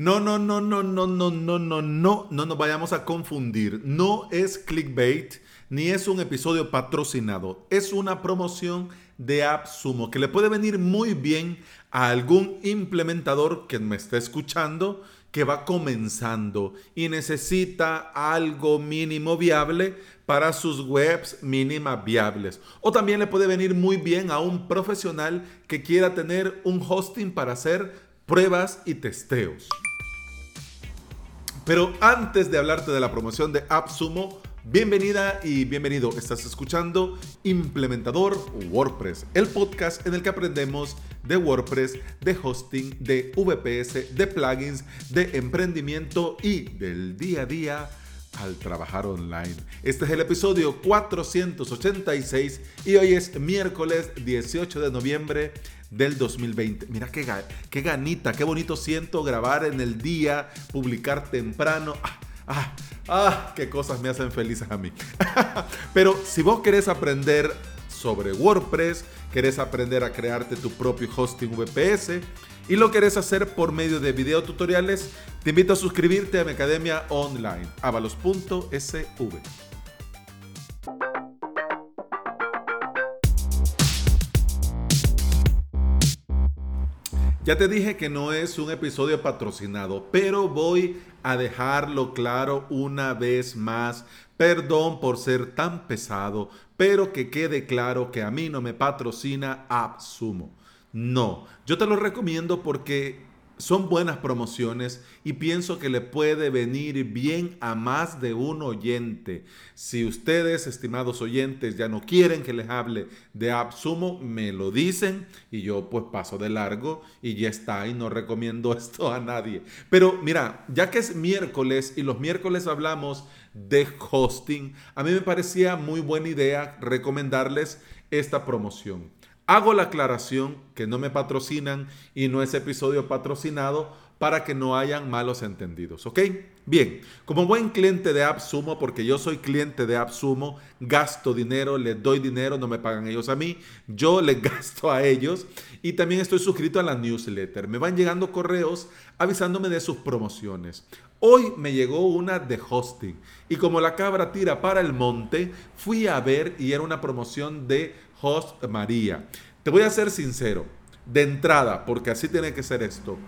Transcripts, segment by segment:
No, no, no, no, no, no, no, no, no, no nos vayamos a confundir. No es clickbait ni es un episodio patrocinado. Es una promoción de AppSumo que le puede venir muy bien a algún implementador que me esté escuchando que va comenzando y necesita algo mínimo viable para sus webs mínimas viables. O también le puede venir muy bien a un profesional que quiera tener un hosting para hacer pruebas y testeos. Pero antes de hablarte de la promoción de AppSumo, Bienvenida y bienvenido. Estás escuchando Implementador WordPress, el podcast en el que aprendemos de WordPress, de hosting, de VPS, de plugins, de emprendimiento y del día a día al trabajar online. Este es el episodio 486 y hoy es miércoles 18 de noviembre del 2020. Mira qué, qué ganita, qué bonito siento grabar en el día, publicar temprano. Ah, ah, Ah, qué cosas me hacen felices a mí. Pero si vos querés aprender sobre WordPress, querés aprender a crearte tu propio hosting VPS y lo querés hacer por medio de videotutoriales, te invito a suscribirte a mi academia online, avalos.sv. Ya te dije que no es un episodio patrocinado, pero voy a dejarlo claro una vez más. Perdón por ser tan pesado, pero que quede claro que a mí no me patrocina AppSumo. No, yo te lo recomiendo porque son buenas promociones y pienso que le puede venir bien a más de un oyente. Si ustedes, estimados oyentes, ya no quieren que les hable de AppSumo, me lo dicen y yo pues paso de largo y ya está y no recomiendo esto a nadie. Pero mira, ya que es miércoles y los miércoles hablamos de hosting, a mí me parecía muy buena idea recomendarles esta promoción. Hago la aclaración que no me patrocinan y no es episodio patrocinado para que no hayan malos entendidos, ¿ok? Bien, como buen cliente de AppSumo, porque yo soy cliente de AppSumo, gasto dinero, les doy dinero, no me pagan ellos a mí, yo les gasto a ellos y también estoy suscrito a la newsletter. Me van llegando correos avisándome de sus promociones. Hoy me llegó una de hosting y como la cabra tira para el monte, fui a ver y era una promoción de Host María. Te voy a ser sincero, de entrada, porque así tiene que ser esto.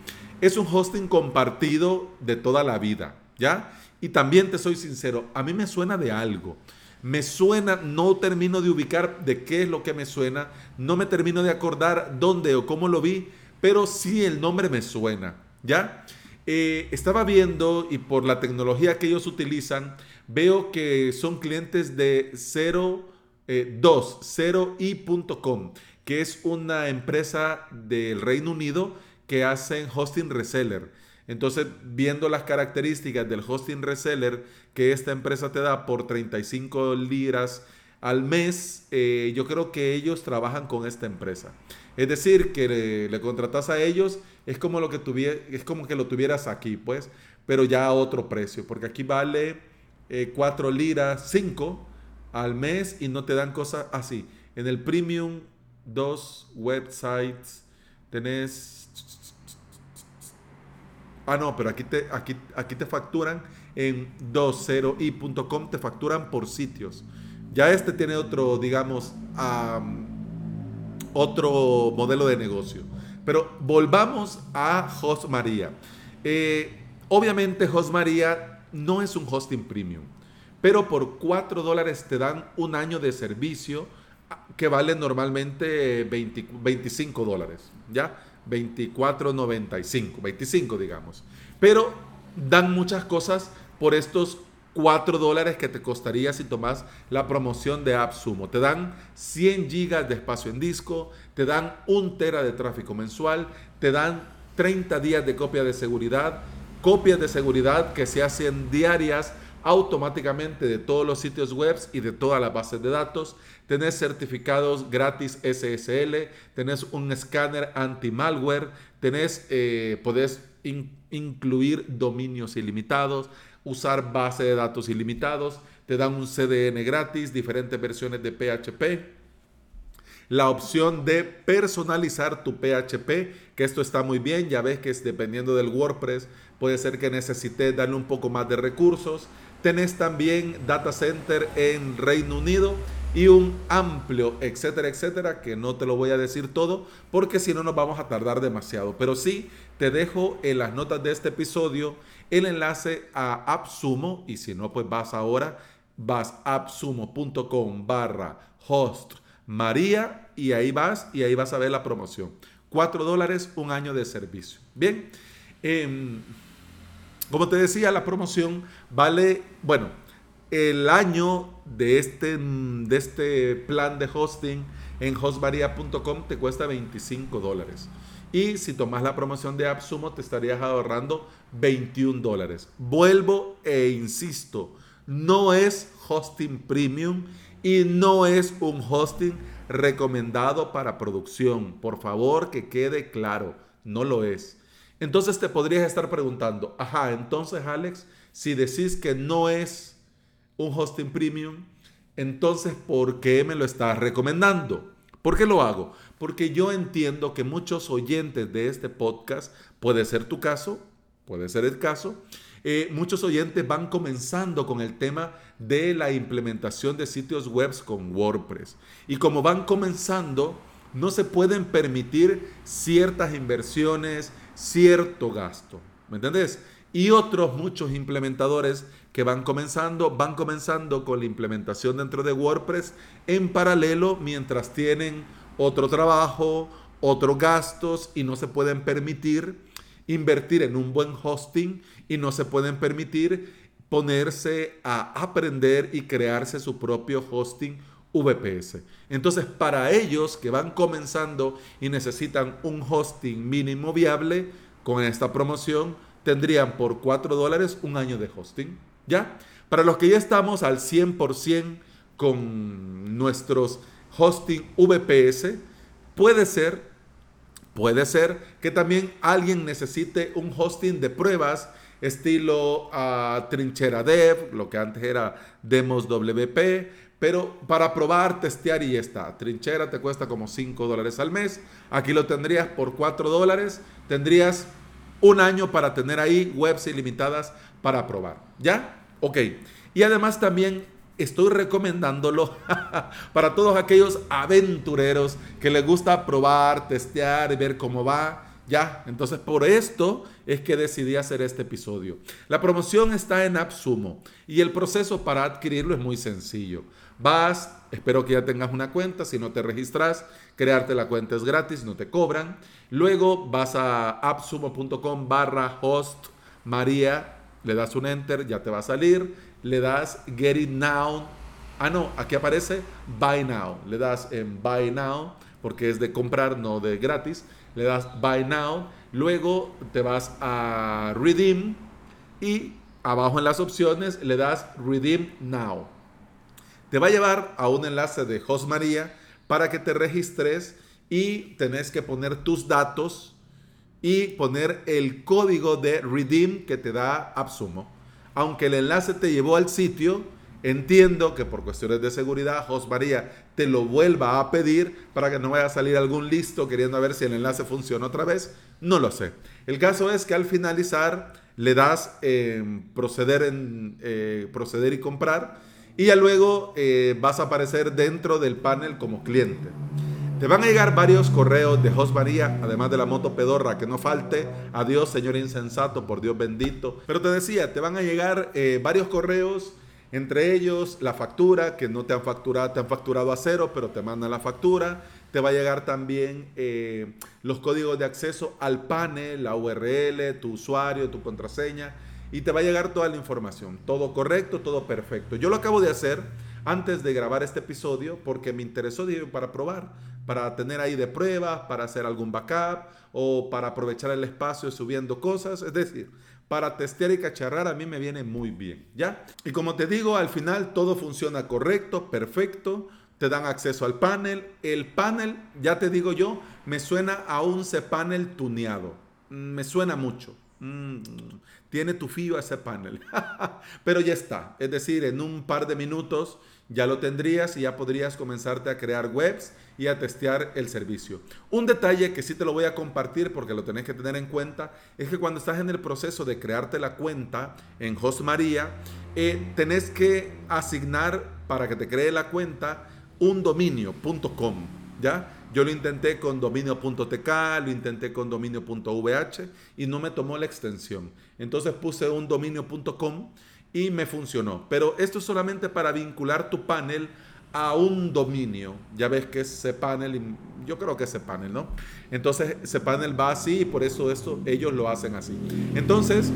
Es un hosting compartido de toda la vida, ¿ya? Y también te soy sincero, a mí me suena de algo. Me suena, no termino de ubicar de qué es lo que me suena, no me termino de acordar dónde o cómo lo vi, pero sí el nombre me suena, ¿ya? Eh, estaba viendo y por la tecnología que ellos utilizan, veo que son clientes de cero 20i.com, eh, que es una empresa del Reino Unido que hacen hosting reseller. Entonces, viendo las características del hosting reseller que esta empresa te da por 35 liras al mes, eh, yo creo que ellos trabajan con esta empresa. Es decir, que le, contratas a ellos, es como, lo que es como que lo tuvieras aquí, pues, pero ya a otro precio, porque aquí vale 4 eh, liras, 5 al mes y no te dan cosas así. En el premium, dos websites, tenés... Ah, no, pero aquí te, aquí, aquí te facturan en 20i.com, te facturan por sitios. Ya este tiene otro, digamos, otro modelo de negocio. Pero volvamos a Host María. Eh, obviamente Host María no es un hosting premium pero por 4 dólares te dan un año de servicio que vale normalmente 25 dólares, ¿ya? 24.95, 25 digamos. Pero dan muchas cosas por estos 4 dólares que te costaría si tomas la promoción de AppSumo. Te dan 100 gigas de espacio en disco, te dan 1 tera de tráfico mensual, te dan 30 días de copia de seguridad, copias de seguridad que se hacen diarias automáticamente de todos los sitios web y de todas las bases de datos. Tenés certificados gratis SSL, tenés un escáner anti-malware, tenés, eh, podés incluir dominios ilimitados, usar base de datos ilimitados, te dan un CDN gratis, diferentes versiones de PHP. la opción de personalizar tu PHP, que esto está muy bien, ya ves que es dependiendo del WordPress, puede ser que necesites darle un poco más de recursos. Tenés también data center en Reino Unido y un amplio, etcétera, etcétera, que no te lo voy a decir todo porque si no nos vamos a tardar demasiado. Pero sí, te dejo en las notas de este episodio el enlace a AppSumo y si no, pues vas ahora, vas a appsumo.com barra host María y ahí vas y ahí vas a ver la promoción. 4 dólares, un año de servicio. Bien, em, como te decía, la promoción vale, bueno, el año de este, de este plan de hosting en hostvaria.com te cuesta 25 dólares. Y si tomas la promoción de AppSumo te estarías ahorrando 21 dólares. Vuelvo e insisto, no es hosting premium y no es un hosting recomendado para producción. Por favor, que quede claro, no lo es. Entonces te podrías estar preguntando, ajá, entonces Alex, si decís que no es un hosting premium, entonces ¿por qué me lo estás recomendando? ¿Por qué lo hago? Porque yo entiendo que muchos oyentes de este podcast, puede ser tu caso, puede ser el caso, eh, muchos oyentes van comenzando con el tema de la implementación de sitios web con WordPress. Y como van comenzando, no se pueden permitir ciertas inversiones, cierto gasto. ¿Me entendés? Y otros muchos implementadores que van comenzando, van comenzando con la implementación dentro de WordPress en paralelo mientras tienen otro trabajo, otros gastos y no se pueden permitir invertir en un buen hosting y no se pueden permitir ponerse a aprender y crearse su propio hosting VPS. Entonces, para ellos que van comenzando y necesitan un hosting mínimo viable, con esta promoción tendrían por 4 dólares un año de hosting. ¿Ya? Para los que ya estamos al 100% con nuestros hosting VPS, puede ser, puede ser que también alguien necesite un hosting de pruebas estilo uh, Trinchera Dev, lo que antes era Demos WP, pero para probar, testear y ya está. Trinchera te cuesta como 5 dólares al mes. Aquí lo tendrías por 4 dólares. Tendrías un año para tener ahí webs ilimitadas para probar. ¿Ya? Ok. Y además también estoy recomendándolo para todos aquellos aventureros que les gusta probar, testear y ver cómo va. Ya, entonces por esto es que decidí hacer este episodio. La promoción está en AppSumo y el proceso para adquirirlo es muy sencillo. Vas, espero que ya tengas una cuenta, si no te registras, crearte la cuenta es gratis, no te cobran. Luego vas a appsumo.com barra host María le das un enter, ya te va a salir, le das get it now. Ah, no, aquí aparece buy now. Le das en buy now porque es de comprar, no de gratis. Le das buy now, luego te vas a redeem y abajo en las opciones le das redeem now. Te va a llevar a un enlace de Host María para que te registres y tenés que poner tus datos y poner el código de redeem que te da AppSumo. Aunque el enlace te llevó al sitio, entiendo que por cuestiones de seguridad, Jos María te lo vuelva a pedir para que no vaya a salir algún listo queriendo ver si el enlace funciona otra vez. No lo sé. El caso es que al finalizar le das proceder, en, eh, proceder y comprar y ya luego eh, vas a aparecer dentro del panel como cliente. Te van a llegar varios correos de Jos María, además de la moto pedorra, que no falte. Adiós, Señor insensato, por Dios bendito. Pero te decía, te van a llegar eh, varios correos, entre ellos la factura, que no te han facturado, te han facturado a cero, pero te mandan la factura. Te va a llegar también eh, los códigos de acceso al panel, la URL, tu usuario, tu contraseña. Y te va a llegar toda la información. Todo correcto, todo perfecto. Yo lo acabo de hacer antes de grabar este episodio porque me interesó para probar para tener ahí de prueba, para hacer algún backup o para aprovechar el espacio subiendo cosas. Es decir, para testear y cacharrar a mí me viene muy bien, ¿ya? Y como te digo, al final todo funciona correcto, perfecto. Te dan acceso al panel. El panel, ya te digo yo, me suena a un cPanel tuneado. Me suena mucho. Mm, tiene tu fío ese panel. Pero ya está. Es decir, en un par de minutos ya lo tendrías y ya podrías comenzarte a crear webs y a testear el servicio. Un detalle que sí te lo voy a compartir porque lo tenés que tener en cuenta es que cuando estás en el proceso de crearte la cuenta en HostMaría, eh, tenés que asignar para que te cree la cuenta un dominio.com, ¿ya? Yo lo intenté con dominio.tk, lo intenté con dominio.vh y no me tomó la extensión. Entonces puse un dominio.com y me funcionó. Pero esto es solamente para vincular tu panel a un dominio. Ya ves que es cPanel, yo creo que es cPanel, ¿no? Entonces cPanel va así y por eso esto, ellos lo hacen así. Entonces,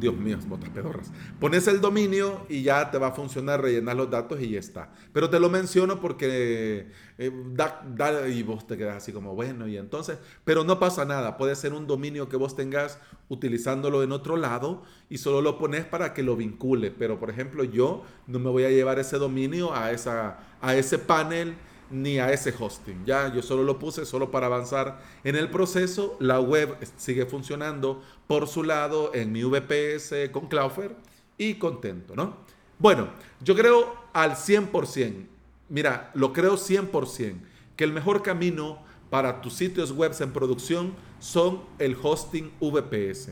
Dios mío, botas pedorras. Pones el dominio y ya te va a funcionar, rellenar los datos y ya está. Pero te lo menciono porque eh, da, y vos te quedas así como, bueno, y entonces, pero no pasa nada. Puede ser un dominio que vos tengas utilizándolo en otro lado y solo lo pones para que lo vincule. Pero, por ejemplo, yo no me voy a llevar ese dominio a, esa, a ese panel ni a ese hosting. Ya, yo solo lo puse solo para avanzar en el proceso. La web sigue funcionando por su lado en mi VPS con Cloudflare y contento, ¿no? Bueno, yo creo al 100%, mira, lo creo 100%, que el mejor camino para tus sitios web en producción son el hosting VPS.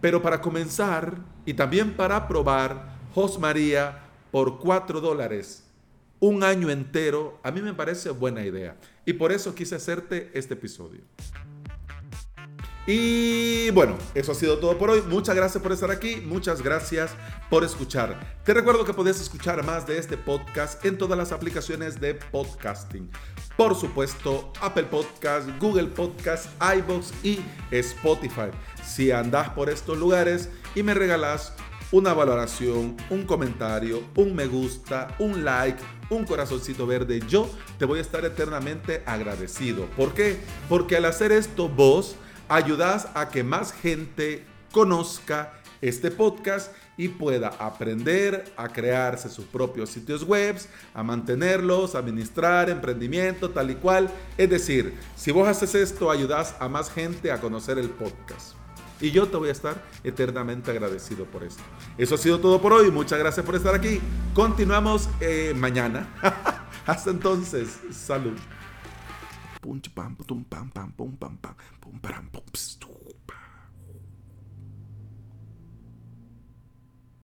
Pero para comenzar y también para probar HostMaria por 4 dólares un año entero, a mí me parece buena idea. Y por eso quise hacerte este episodio. Y bueno, eso ha sido todo por hoy. Muchas gracias por estar aquí. Muchas gracias por escuchar. Te recuerdo que puedes escuchar más de este podcast en todas las aplicaciones de podcasting. Por supuesto, Apple Podcast, Google Podcast, iBox y Spotify. Si andas por estos lugares y me regalas una valoración, un comentario, un me gusta, un like, un corazoncito verde, yo te voy a estar eternamente agradecido. ¿Por qué? Porque al hacer esto vos ayudas a que más gente conozca este podcast y pueda aprender a crearse sus propios sitios web, a mantenerlos, administrar emprendimiento, tal y cual. Es decir, si vos haces esto, ayudas a más gente a conocer el podcast. Y yo te voy a estar eternamente agradecido por esto. Eso ha sido todo por hoy. Muchas gracias por estar aquí. Continuamos eh, mañana. Hasta entonces, salud.